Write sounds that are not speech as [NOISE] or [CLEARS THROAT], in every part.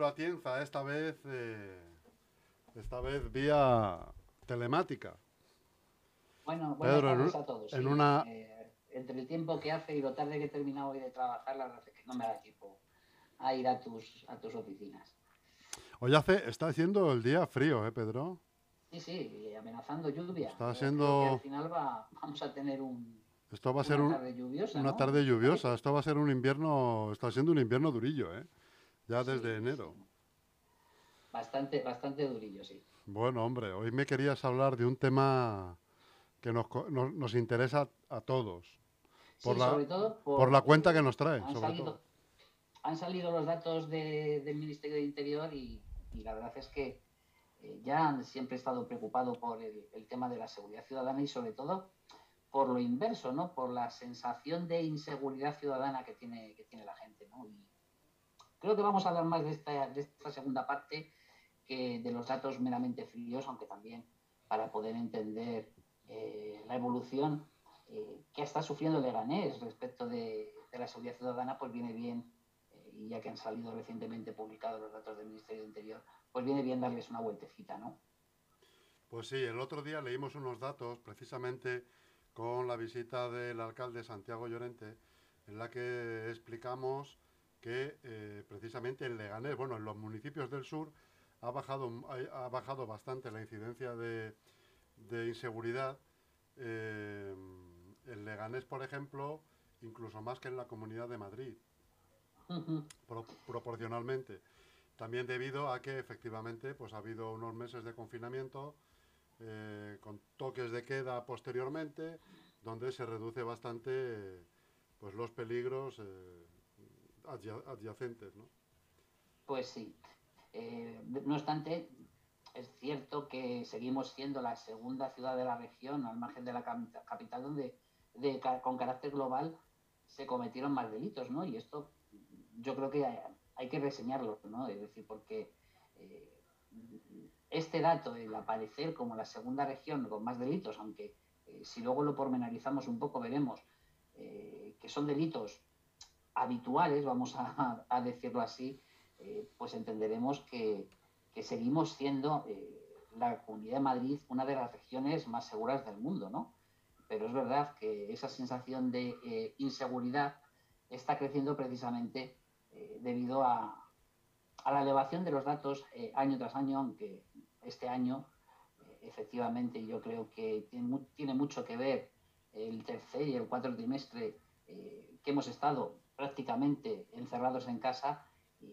Pedro Atienza, esta vez, eh, esta vez vía telemática. Bueno, buenas Pedro, tardes a todos. en sí. una- Eh, entre el tiempo que hace y lo tarde que he terminado hoy de trabajar, la verdad es que no me da tiempo a ir a tus, a tus oficinas. Hoy hace, está haciendo el día frío, ¿eh, Pedro? Sí, sí, amenazando lluvia. Está Eh, que al final va, vamos a tener un, Esto va a una ser un- tarde lluviosa. una ¿no? tarde lluviosa. Esto va a ser un invierno, está siendo un invierno durillo, ¿eh? Ya desde sí. enero. Bastante, bastante durillo, sí. Bueno, hombre, hoy me querías hablar de un tema que nos, nos, nos interesa a todos. Por Sí, la- sobre todo Por la cuenta que nos trae, han sobre salido, todo. han salido los datos de- del Ministerio de Interior y, y la verdad es que eh, ya han siempre estado preocupado por el, el tema de la seguridad ciudadana y sobre todo por lo inverso, ¿no? Por la sensación de inseguridad ciudadana que tiene, que tiene la gente, ¿no? Y creo que vamos a hablar más de esta, segunda parte que de los datos meramente fríos, aunque también para poder entender eh, la evolución eh, que está sufriendo Leganés respecto de, de la seguridad ciudadana, pues viene bien, eh, y ya que han salido recientemente publicados los datos del Ministerio de Interior, pues viene bien darles una vueltecita, ¿no? Pues sí, el otro día leímos unos datos precisamente con la visita del alcalde Santiago Llorente, en la que explicamos que eh, precisamente en Leganés, bueno, en los municipios del sur, ha bajado, ha, ha bajado bastante la incidencia de, de inseguridad. Eh, en Leganés, por ejemplo, incluso más que en la Comunidad de Madrid pro- proporcionalmente. También debido a que efectivamente pues, ha habido unos meses de confinamiento eh, con toques de queda posteriormente, donde se reduce bastante pues, los peligros adyacentes. ¿no? Pues sí. Eh, no obstante, es cierto que seguimos siendo la segunda ciudad de la región, al margen de la capital, donde con carácter global se cometieron más delitos, ¿no? Y esto yo creo que hay, que reseñarlo, ¿no? Es decir, porque eh, este dato, el aparecer como la segunda región con más delitos, aunque eh, si luego lo pormenorizamos un poco veremos que son delitos habituales, vamos a, decirlo así, eh, pues entenderemos que, que seguimos siendo eh, la Comunidad de Madrid una de las regiones más seguras del mundo, ¿no? Pero es verdad que esa sensación de eh, inseguridad está creciendo precisamente debido a, a la elevación de los datos año tras año, aunque este año efectivamente yo creo que tiene, mu- tiene mucho que ver el tercer y el cuarto trimestre que hemos estado prácticamente encerrados en casa, y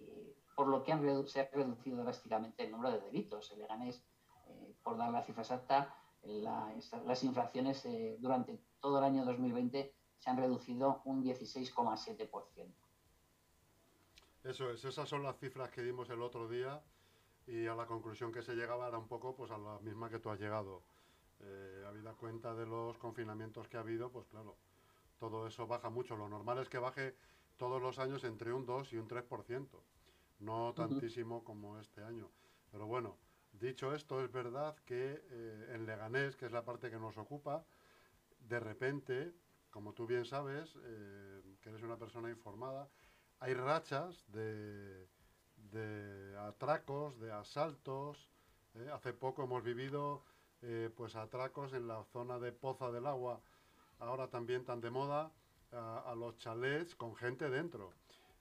por lo que han se ha reducido drásticamente el número de delitos. En Leganés, eh, por dar la cifra exacta, las infracciones eh, durante todo el año 2020 se han reducido un 16,7%. Eso es, esas son las cifras que dimos el otro día y a la conclusión que se llegaba era un poco pues a la misma que tú has llegado. Eh, habida cuenta de los confinamientos que ha habido, pues claro, todo eso baja mucho. Lo normal es que baje todos los años entre un 2 y un 3%, no tantísimo como este año. Pero bueno, dicho esto, es verdad que eh, en Leganés, que es la parte que nos ocupa, de repente, como tú bien sabes, eh, que eres una persona informada, hay rachas de, de atracos, de asaltos. ¿eh? Hace poco hemos vivido pues atracos en la zona de Poza del Agua, ahora también tan de moda, a, a los chalets con gente dentro.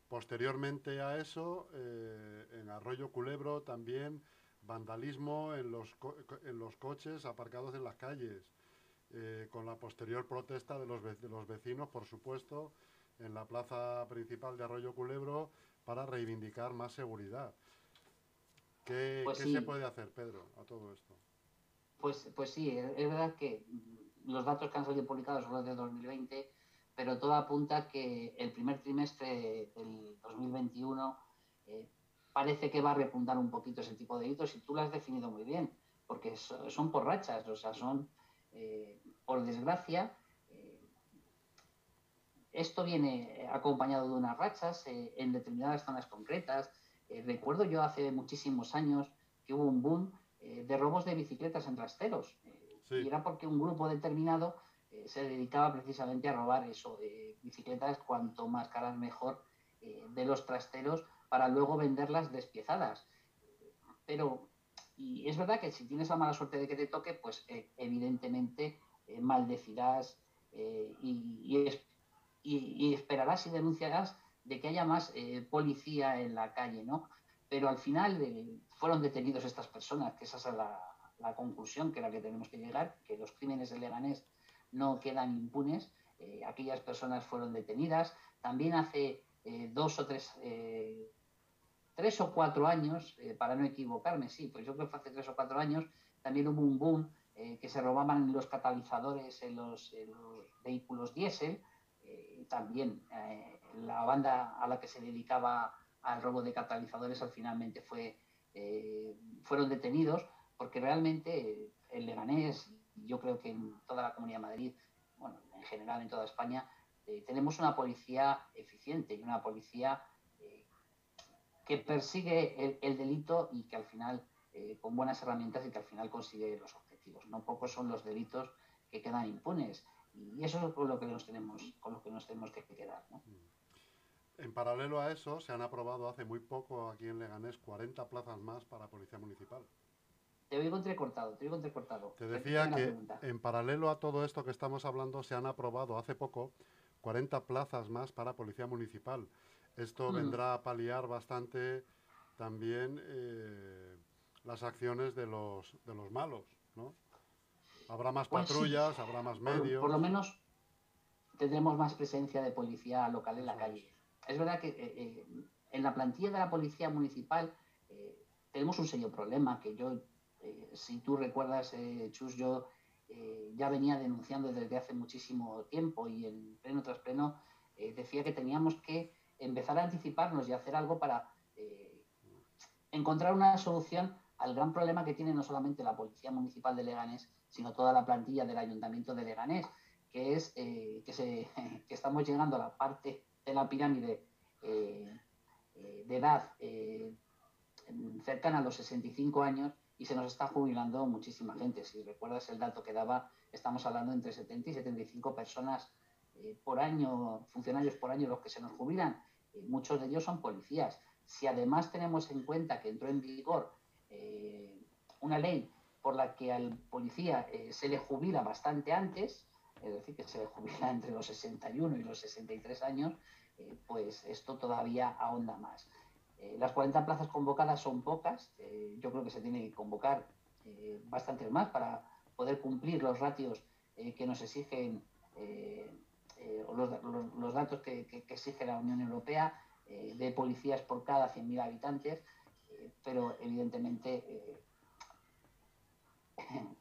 Posteriormente a eso, eh, en Arroyo Culebro también vandalismo en los, co- en los coches aparcados en las calles, eh, con la posterior protesta de los, ve- de los vecinos, por supuesto, en la plaza principal de Arroyo Culebro para reivindicar más seguridad. ¿Qué, Pues qué sí. se puede hacer, Pedro, a todo esto? Pues, pues sí, es verdad que los datos que han salido publicados son los de 2020, pero todo apunta que el primer trimestre del 2021 eh, parece que va a repuntar un poquito ese tipo de delitos y tú lo has definido muy bien, porque so- son por rachas, o sea, son, eh, por desgracia, eh, esto viene acompañado de unas rachas en determinadas zonas concretas. Recuerdo yo hace muchísimos años que hubo un boom de robos de bicicletas en trasteros. Sí. Y era porque un grupo determinado se dedicaba precisamente a robar eso, eh, bicicletas cuanto más caras mejor eh, de los trasteros para luego venderlas despiezadas. Pero, y es verdad que si tienes la mala suerte de que te toque, pues eh, evidentemente maldecirás y, esperarás y denunciarás de que haya más policía en la calle, ¿no? Pero al final fueron detenidos estas personas, que esa es la, conclusión que la que tenemos que llegar, que los crímenes de Leganés no quedan impunes. Eh, aquellas personas fueron detenidas. También hace eh, dos o tres, eh, tres o cuatro años, para no equivocarme, sí, pues yo creo que fue hace tres o cuatro años, también hubo un boom que se robaban los catalizadores en los, vehículos diésel. también la banda a la que se dedicaba al robo de catalizadores al finalmente fue, fueron detenidos porque realmente el Leganés, yo creo que en toda la Comunidad de Madrid, bueno, en general en toda España, eh, tenemos una policía eficiente y una policía eh, que persigue el, delito y que al final, eh, con buenas herramientas y que al final consigue los objetivos. No pocos son los delitos que quedan impunes y eso es con lo que nos tenemos, con lo que nos tenemos que quedar. En paralelo a eso, se han aprobado hace muy poco aquí en Leganés 40 plazas más para Policía Municipal. Te oigo entrecortado, te oigo entrecortado. Te decía que en paralelo a todo esto que estamos hablando se han aprobado hace poco 40 plazas más para Policía Municipal. Esto mm. vendrá a paliar bastante también eh, las acciones de los, de los malos, ¿no? Habrá más pues patrullas, habrá más medios. Por, lo menos tendremos más presencia de policía local en la calle. Es verdad que eh, eh, en la plantilla de la policía municipal tenemos un serio problema que yo eh, si tú recuerdas, eh, Chus, yo eh, ya venía denunciando desde hace muchísimo tiempo y en pleno tras pleno decía que teníamos que empezar a anticiparnos y hacer algo para encontrar una solución al gran problema que tiene no solamente la Policía Municipal de Leganés, sino toda la plantilla del Ayuntamiento de Leganés, que es [LAUGHS] que, estamos llegando a la parte de la pirámide de edad cercana a los 65 años y se nos está jubilando muchísima gente. Si recuerdas el dato que daba, estamos hablando entre 70 y 75 personas eh, por año, funcionarios por año los que se nos jubilan. Eh, muchos de ellos son policías. Si además tenemos en cuenta que entró en vigor eh, una ley por la que al policía se le jubila bastante antes, es decir, que se le jubila entre los 61 y los 63 años, pues esto todavía ahonda más. Eh, las 40 plazas convocadas son pocas. Eh, yo creo que se tiene que convocar eh, bastantes más para poder cumplir los ratios que nos exigen los, datos que, exige la Unión Europea de policías por cada 100.000 habitantes. pero evidentemente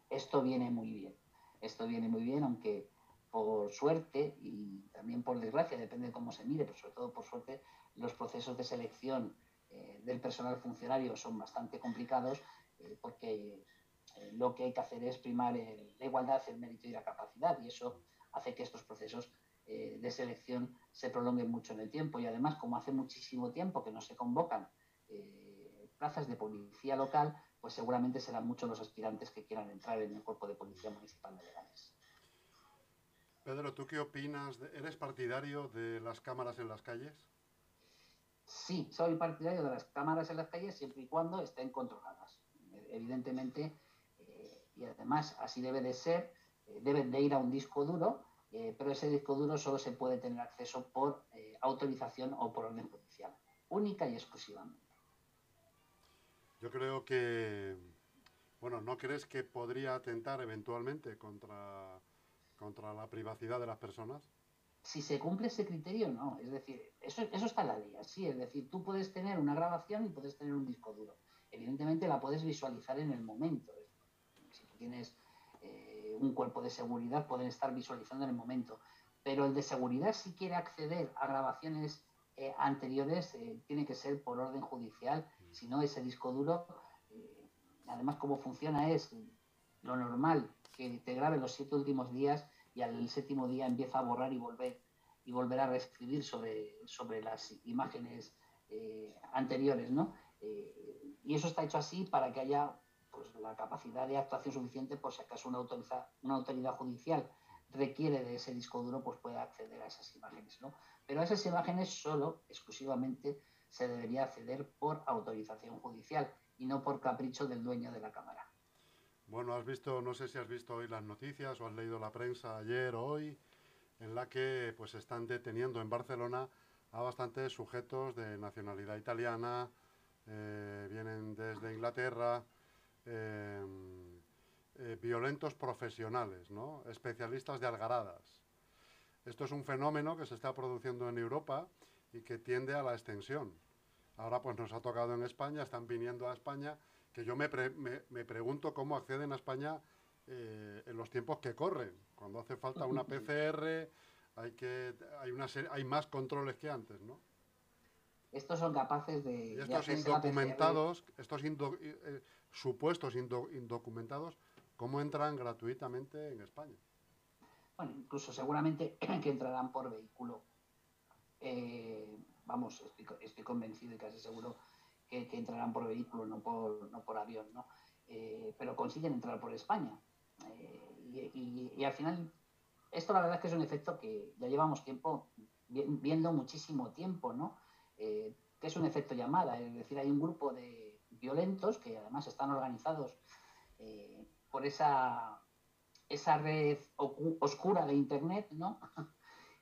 esto viene muy bien. Esto viene muy bien, aunque por suerte y también por desgracia, depende de cómo se mire, pero sobre todo por suerte, los procesos de selección eh, del personal funcionario son bastante complicados eh, porque eh, lo que hay que hacer es primar la igualdad, el mérito y la capacidad y eso hace que estos procesos de selección se prolonguen mucho en el tiempo y además como hace muchísimo tiempo que no se convocan plazas de policía local, pues seguramente serán muchos los aspirantes que quieran entrar en el cuerpo de policía municipal de Leganés. Pedro, ¿tú qué opinas? ¿Eres partidario de las cámaras en las calles? Sí, soy partidario de las cámaras en las calles siempre y cuando estén controladas. Evidentemente, eh, y además así debe de ser, eh, deben de ir a un disco duro, eh, pero ese disco duro solo se puede tener acceso por autorización o por orden judicial, única y exclusivamente. Yo creo que, bueno, ¿no crees que podría atentar eventualmente contra, contra la privacidad de las personas? Si se cumple ese criterio, no. Es decir, eso, eso está en la ley, sí. Es decir, tú puedes tener una grabación y puedes tener un disco duro. Evidentemente la puedes visualizar en el momento. Si tú tienes eh, un cuerpo de seguridad, pueden estar visualizando en el momento. Pero el de seguridad, si quiere acceder a grabaciones eh, anteriores, eh, tiene que ser por orden judicial. Si no, ese disco duro, además, cómo funciona es lo normal, que te grabe los siete últimos días y al séptimo día empieza a borrar y volver y volver a reescribir sobre, sobre las imágenes eh, anteriores, ¿no? Eh, y eso está hecho así para que haya pues, la capacidad de actuación suficiente por si acaso una, una autoridad judicial requiere de ese disco duro, pues pueda acceder a esas imágenes, ¿no? Pero esas imágenes solo, exclusivamente, se debería acceder por autorización judicial y no por capricho del dueño de la cámara. Bueno, has visto, no sé si has visto hoy las noticias o has leído la prensa ayer o hoy, en la que pues están deteniendo en Barcelona a bastantes sujetos de nacionalidad italiana, eh, vienen desde Inglaterra, eh, eh, violentos profesionales, ¿no? especialistas de algaradas. Esto es un fenómeno que se está produciendo en Europa y que tiende a la extensión. Ahora pues nos ha tocado en España, están viniendo a España, que yo me, me, pregunto cómo acceden a España eh, en los tiempos que corren. Cuando hace falta una [LAUGHS] PCR, hay, que, hay, una hay más controles que antes, ¿no? Estos son capaces de... Y estos indocumentados, estos eh, supuestos indocumentados, ¿cómo entran gratuitamente en España? Bueno, incluso seguramente [CLEARS THROAT] que entrarán por vehículo eh, vamos, estoy, convencido y casi seguro que, entrarán por vehículo, no por, no por avión, ¿no? Eh, pero consiguen entrar por España. Eh, y, al final, esto la verdad es que es un efecto que ya llevamos tiempo viendo muchísimo tiempo, ¿no? que es un efecto llamada, es decir, hay un grupo de violentos que además están organizados por esa, esa red oscura de Internet, ¿no? [LAUGHS]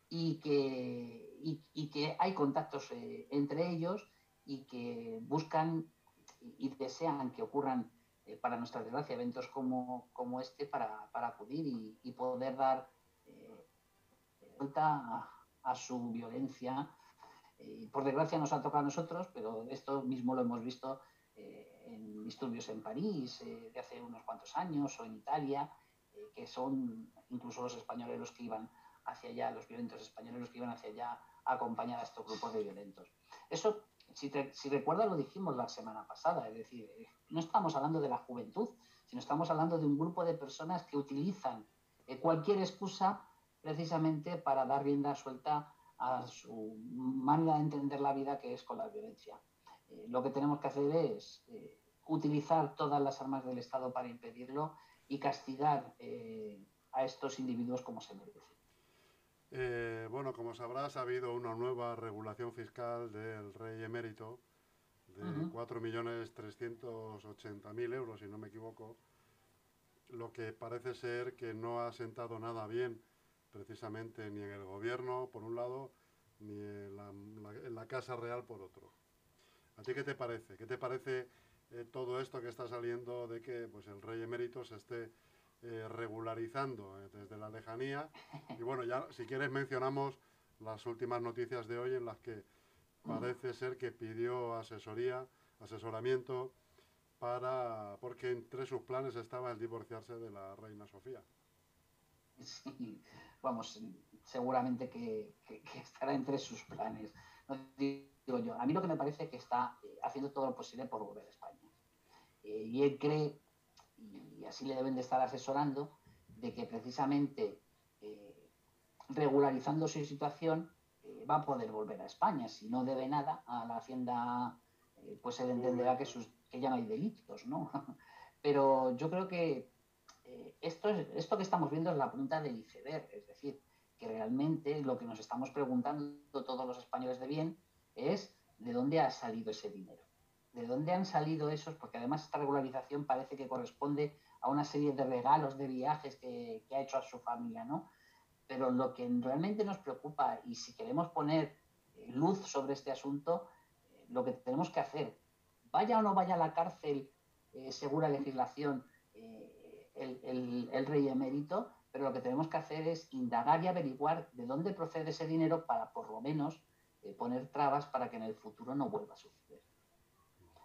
y que, y, que hay contactos eh, entre ellos y que buscan y, desean que ocurran, eh, para nuestra desgracia, eventos como, como este para, para acudir y, poder dar eh, vuelta a, su violencia. por desgracia nos ha tocado a nosotros, pero esto mismo lo hemos visto en disturbios en París de hace unos cuantos años o en Italia, que son incluso los españoles los que iban hacia allá, los violentos españoles los que iban hacia allá acompañar a estos grupos de violentos. Eso, si, si recuerdas, lo dijimos la semana pasada, es decir, eh, no estamos hablando de la juventud, sino estamos hablando de un grupo de personas que utilizan eh, cualquier excusa precisamente para dar rienda suelta a su manera de entender la vida que es con la violencia. Eh, lo que tenemos que hacer es utilizar todas las armas del Estado para impedirlo y castigar a estos individuos como se merecen. Eh, bueno, como sabrás, ha habido una nueva regulación fiscal del rey emérito de 4.380.000 euros, si no me equivoco, lo que parece ser que no ha sentado nada bien precisamente ni en el gobierno, por un lado, ni en la, Casa Real, por otro. ¿A ti qué te parece? ¿Qué te parece eh, todo esto que está saliendo de que pues, el rey emérito se esté eh, regularizando eh, desde la lejanía. Y bueno, ya si quieres mencionamos las últimas noticias de hoy en las que parece ser que pidió asesoría, asesoramiento para porque entre sus planes estaba el divorciarse de la reina Sofía. Sí, vamos, seguramente que, estará entre sus planes. digo yo, a mí lo que me parece es que está eh, haciendo todo lo posible por volver a España. y él cree y así le deben de estar asesorando, de que precisamente eh, regularizando su situación eh, va a poder volver a España. Si no debe nada a la Hacienda, eh, pues él entenderá que, sus, que ya no hay delitos, ¿no? [LAUGHS] Pero yo creo que esto, es, esto que estamos viendo es la punta del iceberg, es decir, que realmente lo que nos estamos preguntando todos los españoles de bien es de dónde ha salido ese dinero de dónde han salido esos, porque además esta regularización parece que corresponde a una serie de regalos de viajes que, ha hecho a su familia, ¿no? Pero lo que realmente nos preocupa, y si queremos poner eh, luz sobre este asunto, eh, lo que tenemos que hacer, vaya o no vaya a la cárcel, eh, según la legislación, el, el, rey emérito, pero lo que tenemos que hacer es indagar y averiguar de dónde procede ese dinero para por lo menos poner trabas para que en el futuro no vuelva a suceder.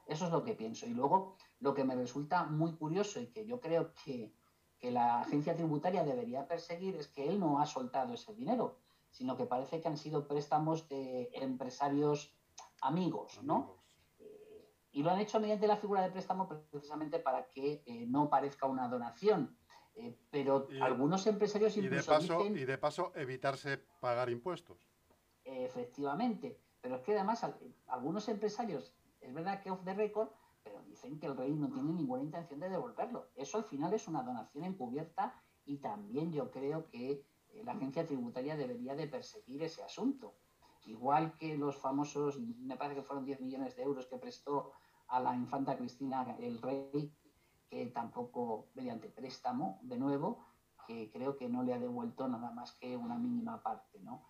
Eso es lo que pienso. Y luego, lo que me resulta muy curioso y que yo creo que, la agencia tributaria debería perseguir es que él no ha soltado ese dinero, sino que parece que han sido préstamos de empresarios amigos, ¿no? Eh, y lo han hecho mediante la figura de préstamo precisamente para que eh, no parezca una donación. Eh, pero algunos empresarios y de paso y de paso evitarse pagar impuestos. Efectivamente, pero es que además algunos empresarios es verdad que off the record, pero dicen que el rey no tiene ninguna intención de devolverlo. Eso al final es una donación encubierta y también yo creo que eh, la agencia tributaria debería de perseguir ese asunto. igual que los famosos, me parece que fueron 10 millones de euros que prestó a la infanta Cristina el rey, que tampoco mediante préstamo, de nuevo, que creo que no le ha devuelto nada más que una mínima parte, ¿no?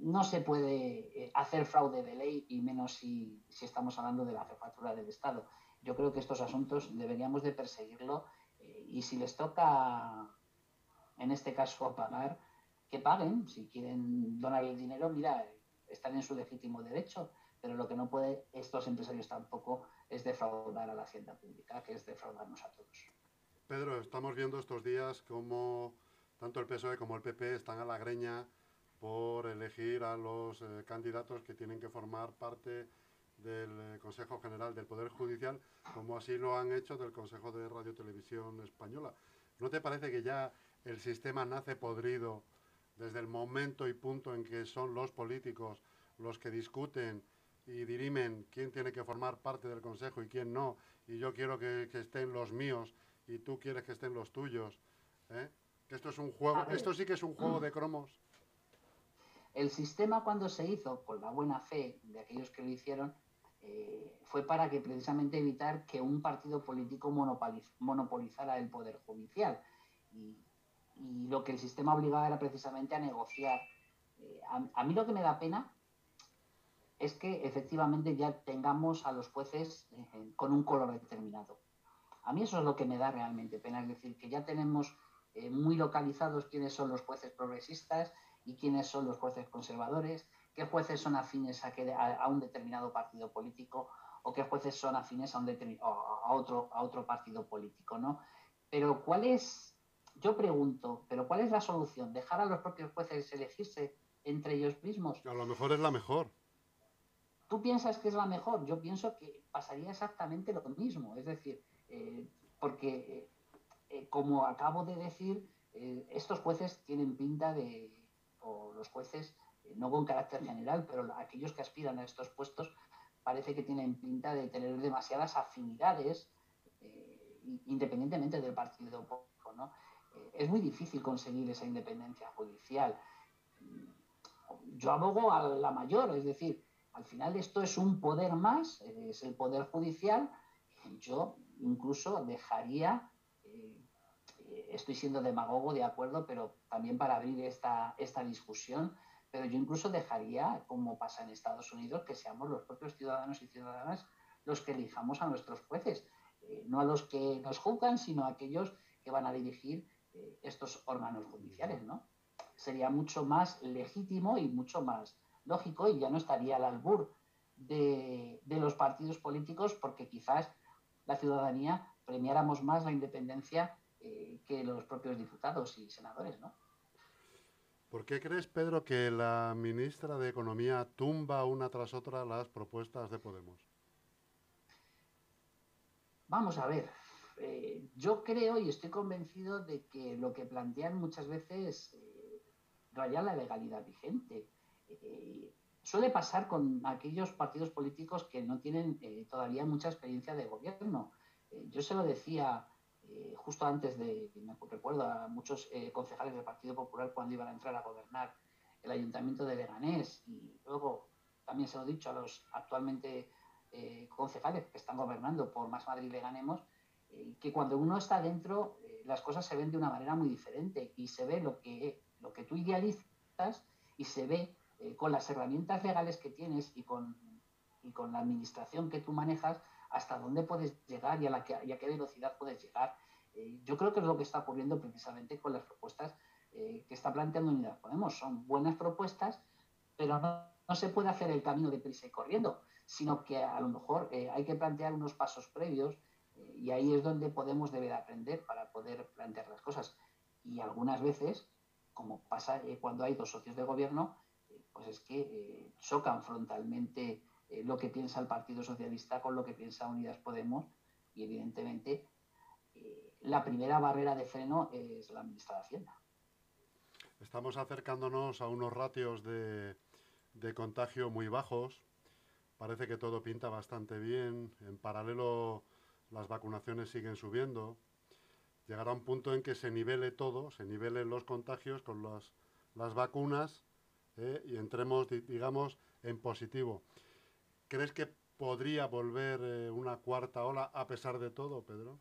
No se puede eh, hacer fraude de ley y menos si, estamos hablando de la jefatura del Estado. Yo creo que estos asuntos deberíamos de perseguirlo eh, y si les toca, en este caso, pagar, que paguen. Si quieren donar el dinero, mira, están en su legítimo derecho, pero lo que no puede estos empresarios tampoco es defraudar a la hacienda pública, que es defraudarnos a todos. Pedro, estamos viendo estos días cómo tanto el PSOE como el PP están a la greña por elegir a los eh, candidatos que tienen que formar parte del eh, Consejo General del Poder Judicial, como así lo han hecho del Consejo de Radio Televisión Española. ¿No te parece que ya el sistema nace podrido desde el momento y punto en que son los políticos los que discuten y dirimen quién tiene que formar parte del Consejo y quién no? Y yo quiero que, que estén los míos y tú quieres que estén los tuyos. ¿eh? Que esto es un juego, esto sí que es un juego de cromos. El sistema cuando se hizo, con la buena fe de aquellos que lo hicieron, eh, fue para que precisamente evitar que un partido político monopolizara el poder judicial. Y, lo que el sistema obligaba era precisamente a negociar. Eh, a, mí lo que me da pena es que efectivamente ya tengamos a los jueces con un color determinado. A mí eso es lo que me da realmente pena, es decir, que ya tenemos eh, muy localizados quiénes son los jueces progresistas y quiénes son los jueces conservadores, qué jueces son afines a, un determinado partido político o qué jueces son afines a, un a, otro, a otro partido político, ¿no? Pero ¿cuál es, yo pregunto, pero cuál es la solución? ¿Dejar a los propios jueces elegirse entre ellos mismos? A lo mejor es la mejor. ¿Tú piensas que es la mejor? Yo pienso que pasaría exactamente lo mismo. Es decir, eh, porque, eh, eh, como acabo de decir, estos jueces tienen pinta de, o los jueces, no con carácter general, pero aquellos que aspiran a estos puestos, parece que tienen pinta de tener demasiadas afinidades, independientemente del partido ¿no? es muy difícil conseguir esa independencia judicial. Yo abogo a la mayor, es decir, al final esto es un poder más, es el poder judicial. Yo incluso dejaría, eh, estoy siendo demagogo, de acuerdo, pero también para abrir esta, esta discusión, pero yo incluso dejaría, como pasa en Estados Unidos, que seamos los propios ciudadanos y ciudadanas los que elijamos a nuestros jueces, eh, no a los que nos juzgan, sino a aquellos que van a dirigir eh, estos órganos judiciales, ¿no? Sería mucho más legítimo y mucho más lógico y ya no estaría al albur de, de los partidos políticos porque quizás la ciudadanía premiáramos más la independencia eh, que los propios diputados y senadores, ¿no? ¿Por qué crees, Pedro, que la ministra de Economía tumba una tras otra las propuestas de Podemos? Vamos a ver. Eh, yo creo y estoy convencido de que lo que plantean muchas veces eh, raya la legalidad vigente. Eh, suele pasar con aquellos partidos políticos que no tienen todavía mucha experiencia de gobierno. Yo se lo decía eh, justo antes de, me recuerdo a muchos concejales del Partido Popular cuando iban a entrar a gobernar el ayuntamiento de Leganés y luego también se lo he dicho a los actualmente concejales que están gobernando por Más Madrid le ganemos, que cuando uno está dentro las cosas se ven de una manera muy diferente y se ve lo que, lo que tú idealizas y se ve eh, con las herramientas legales que tienes y con, y con la administración que tú manejas, hasta dónde puedes llegar y a, qué velocidad puedes llegar. Eh, yo creo que es lo que está ocurriendo precisamente con las propuestas eh, que está planteando Unidas Podemos. Son buenas propuestas, pero no, no, se puede hacer el camino de prisa y corriendo, sino que a lo mejor hay que plantear unos pasos previos y ahí es donde Podemos debe de aprender para poder plantear las cosas. Y algunas veces, como pasa cuando hay dos socios de gobierno, pues es que eh, chocan frontalmente eh, lo que piensa el Partido Socialista con lo que piensa Unidas Podemos y evidentemente eh, la primera barrera de freno es la ministra de Hacienda. Estamos acercándonos a unos ratios de, contagio muy bajos. Parece que todo pinta bastante bien. En paralelo, las vacunaciones siguen subiendo. Llegará un punto en que se nivele todo, se nivelen los contagios con las, las vacunas ¿eh? y entremos, digamos, en positivo. ¿Crees que podría volver eh, una cuarta ola a pesar de todo, Pedro?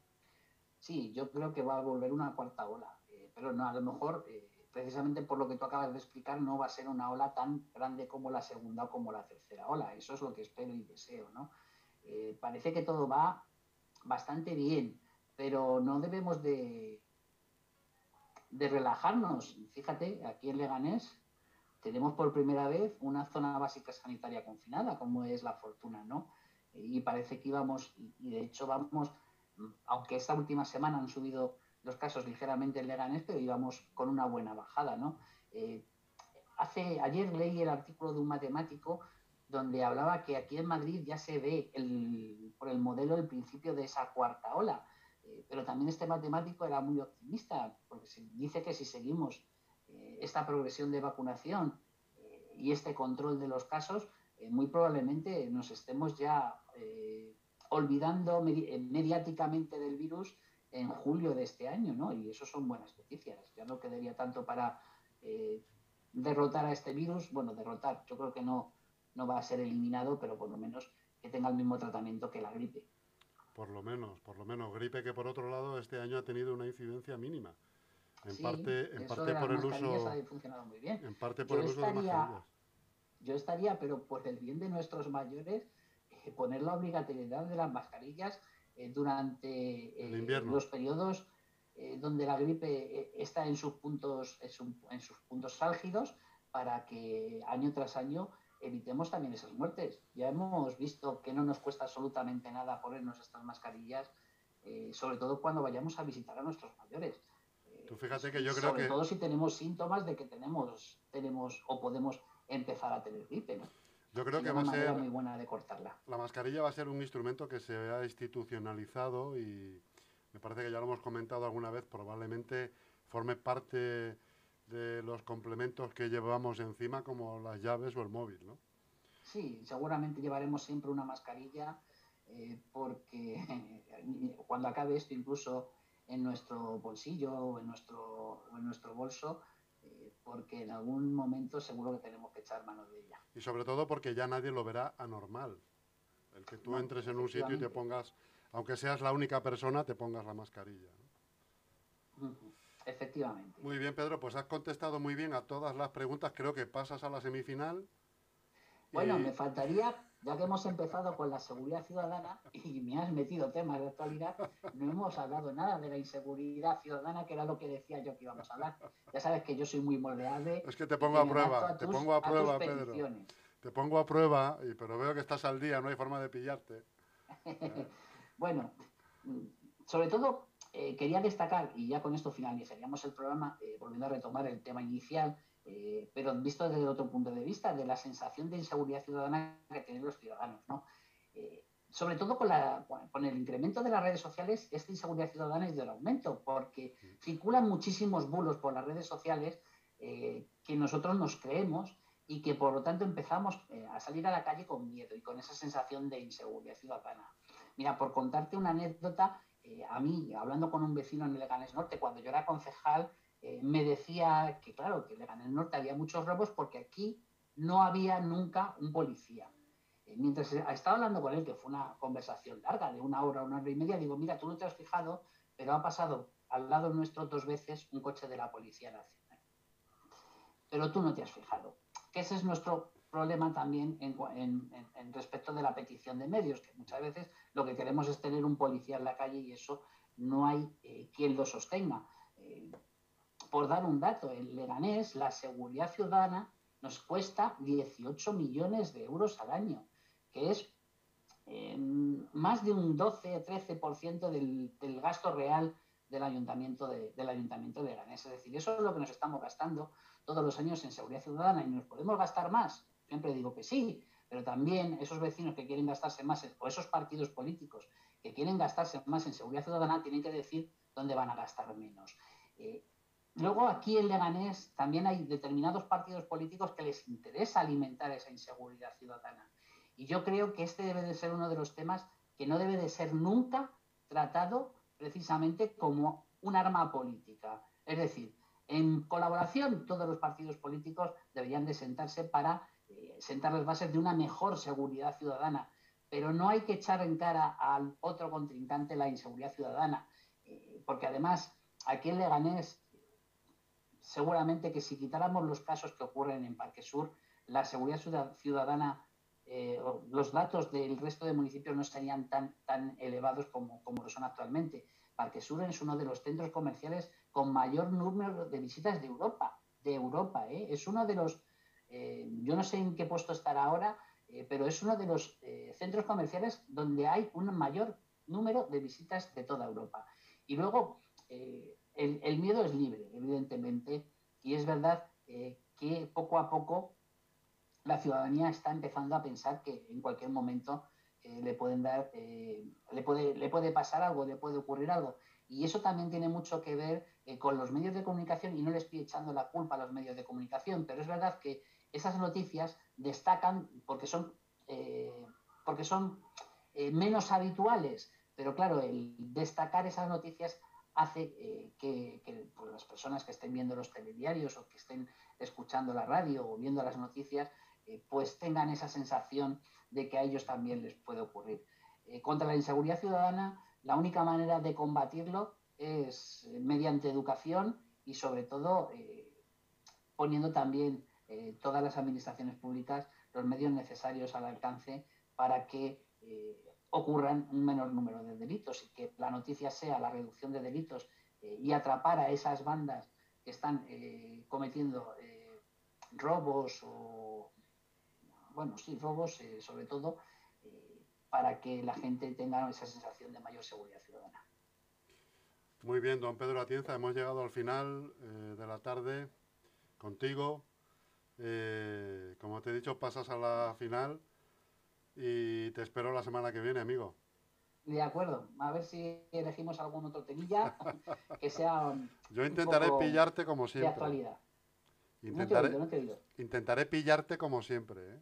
Sí, yo creo que va a volver una cuarta ola, eh, pero no, a lo mejor, precisamente por lo que tú acabas de explicar, no va a ser una ola tan grande como la segunda o como la tercera ola. Eso es lo que espero y deseo, ¿no? parece que todo va bastante bien, pero no debemos de, de relajarnos. Fíjate, aquí en Leganés tenemos por primera vez una zona básica sanitaria confinada, como es la Fortuna, ¿no? Y parece que íbamos, y de hecho vamos, aunque esta última semana han subido los casos ligeramente en Leganés, pero íbamos con una buena bajada, ¿no? Eh, hace, ayer leí el artículo de un matemático donde hablaba que aquí en Madrid ya se ve el, por el modelo el principio de esa cuarta ola. Eh, pero también este matemático era muy optimista, porque dice que si seguimos esta progresión de vacunación eh, y este control de los casos, muy probablemente nos estemos ya olvidando mediáticamente del virus en julio de este año, ¿no? Y eso son buenas noticias. Ya no quedaría tanto para derrotar a este virus. Bueno, derrotar, yo creo que no, no va a ser eliminado, pero por lo menos que tenga el mismo tratamiento que la gripe. Por lo menos, por lo menos. Gripe que por otro lado este año ha tenido una incidencia mínima. En parte, en parte por el uso. Ha funcionado muy bien. En parte por el uso de mascarillas. Yo estaría, pero por el bien de nuestros mayores, eh, poner la obligatoriedad de las mascarillas eh, durante eh, los periodos donde la gripe está en sus puntos, en sus puntos álgidos, para que año tras año evitemos también esas muertes. Ya hemos visto que no nos cuesta absolutamente nada ponernos estas mascarillas, eh, sobre todo cuando vayamos a visitar a nuestros mayores. Tú fíjate que yo creo sobre todo si tenemos síntomas de que tenemos, tenemos o podemos empezar a tener gripe, ¿no? Yo creo que va a ser muy buena de cortarla. La mascarilla va a ser un instrumento que se ha institucionalizado y me parece que ya lo hemos comentado alguna vez, probablemente forme parte de los complementos que llevamos encima, como las llaves o el móvil, ¿no? Sí, seguramente llevaremos siempre una mascarilla, eh, porque [LAUGHS] cuando acabe esto, incluso en nuestro bolsillo o en nuestro, en nuestro bolso, eh, porque en algún momento seguro que tenemos que echar mano de ella. Y sobre todo porque ya nadie lo verá anormal. El que tú entres en un sitio y te pongas, aunque seas la única persona, te pongas la mascarilla. Efectivamente. Muy bien, Pedro, pues has contestado muy bien a todas las preguntas. Creo que pasas a la semifinal. Bueno, me faltaría, ya que hemos empezado con la seguridad ciudadana y me has metido temas de actualidad, no hemos hablado nada de la inseguridad ciudadana, que era lo que decía yo que íbamos a hablar. Ya sabes que yo soy muy moldeable. Es que te pongo a prueba, te pongo a prueba, Pedro. Te pongo a prueba, pero veo que estás al día, no hay forma de pillarte. [LAUGHS] bueno, sobre todo eh, quería destacar, y ya con esto finalizaríamos el programa, eh, volviendo a retomar el tema inicial, eh, pero visto desde otro punto de vista, de la sensación de inseguridad ciudadana que tienen los ciudadanos. ¿no? sobre todo con, la, con, el incremento de las redes sociales, esta inseguridad ciudadana es del aumento, porque circulan muchísimos bulos por las redes sociales que nosotros nos creemos y que por lo tanto empezamos a salir a la calle con miedo y con esa sensación de inseguridad ciudadana. Mira, por contarte una anécdota, eh, a mí, hablando con un vecino en Leganés Norte, cuando yo era concejal, eh, me decía que, claro, que en Leganés Norte había muchos robos porque aquí no había nunca un policía. Eh, mientras estaba hablando con él, que fue una conversación larga, de una hora, una hora y media, digo, mira, tú no te has fijado, pero ha pasado al lado nuestro dos veces un coche de la Policía Nacional. Pero tú no te has fijado. Que ese es nuestro problema también en, respecto de la petición de medios, que muchas veces lo que queremos es tener un policía en la calle y eso no hay eh, quien lo sostenga. Eh, por dar un dato, en Leganés la seguridad ciudadana nos cuesta 18 millones de euros al año, que es em, más de un 12-13% del, gasto real del ayuntamiento de, del Leganés. Es decir, eso es lo que nos estamos gastando todos los años en seguridad ciudadana y nos podemos gastar más Siempre digo que sí, pero también esos vecinos que quieren gastarse más, o esos partidos políticos que quieren gastarse más en seguridad ciudadana, tienen que decir dónde van a gastar menos. Eh, luego aquí en Leganés también hay determinados partidos políticos que les interesa alimentar esa inseguridad ciudadana. Y yo creo que este debe de ser uno de los temas que no debe de ser nunca tratado precisamente como un arma política. Es decir, En colaboración, todos los partidos políticos deberían de sentarse para eh, sentar las bases de una mejor seguridad ciudadana. Pero no hay que echar en cara al otro contrincante la inseguridad ciudadana, eh, porque además aquí en Leganés, seguramente que si quitáramos los casos que ocurren en Parque Sur, la seguridad ciudadana, eh, los datos del resto de municipios no estarían tan, tan elevados como, como lo son actualmente. Parque Sur es uno de los centros comerciales con mayor número de visitas de Europa, de Europa, ¿eh? es uno de los, eh, yo no sé en qué puesto estará ahora, eh, pero es uno de los centros comerciales donde hay un mayor número de visitas de toda Europa. Y luego, el, miedo es libre, evidentemente, y es verdad que poco a poco la ciudadanía está empezando a pensar que en cualquier momento eh, le pueden dar, eh, le, puede, pasar algo, le puede ocurrir algo. Y eso también tiene mucho que ver eh, con los medios de comunicación y no le estoy echando la culpa a los medios de comunicación, pero es verdad que esas noticias destacan porque son, porque son menos habituales, pero claro, el destacar esas noticias hace que, pues, las personas que estén viendo los telediarios o que estén escuchando la radio o viendo las noticias, pues tengan esa sensación de que a ellos también les puede ocurrir. Eh, contra la inseguridad ciudadana, la única manera de combatirlo es mediante educación y sobre todo eh, poniendo también eh, todas las administraciones públicas los medios necesarios al alcance para que ocurran un menor número de delitos y que la noticia sea la reducción de delitos y atrapar a esas bandas que están cometiendo robos o bueno, sí, robos, eh, sobre todo, eh, para que la gente tenga esa sensación de mayor seguridad ciudadana. Muy bien, don Pedro Atienza, hemos llegado al final eh, de la tarde contigo. como te he dicho, pasas a la final y te espero la semana que viene, amigo. De acuerdo, a ver si elegimos algún otro temilla que sea. [LAUGHS] Yo intentaré pillarte como siempre. De actualidad. Intentaré, intentaré pillarte como siempre. ¿eh?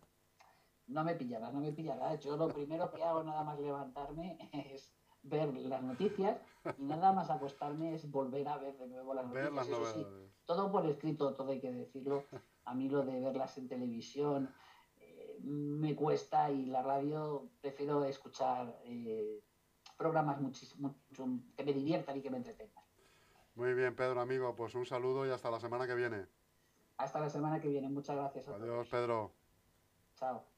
no me pillarás, no me pillarás. Yo lo primero que hago nada más levantarme [LAUGHS] es ver las noticias y nada más acostarme es volver a ver de nuevo las noticias. todo por escrito, todo hay que decirlo. A mí lo de verlas en televisión me cuesta y la radio prefiero escuchar eh, programas muchísimo, que me diviertan y que me entretengan. Muy bien, Pedro, amigo, pues un saludo y hasta la semana que viene. Hasta la semana que viene, muchas gracias. Adiós, Pedro. Chao.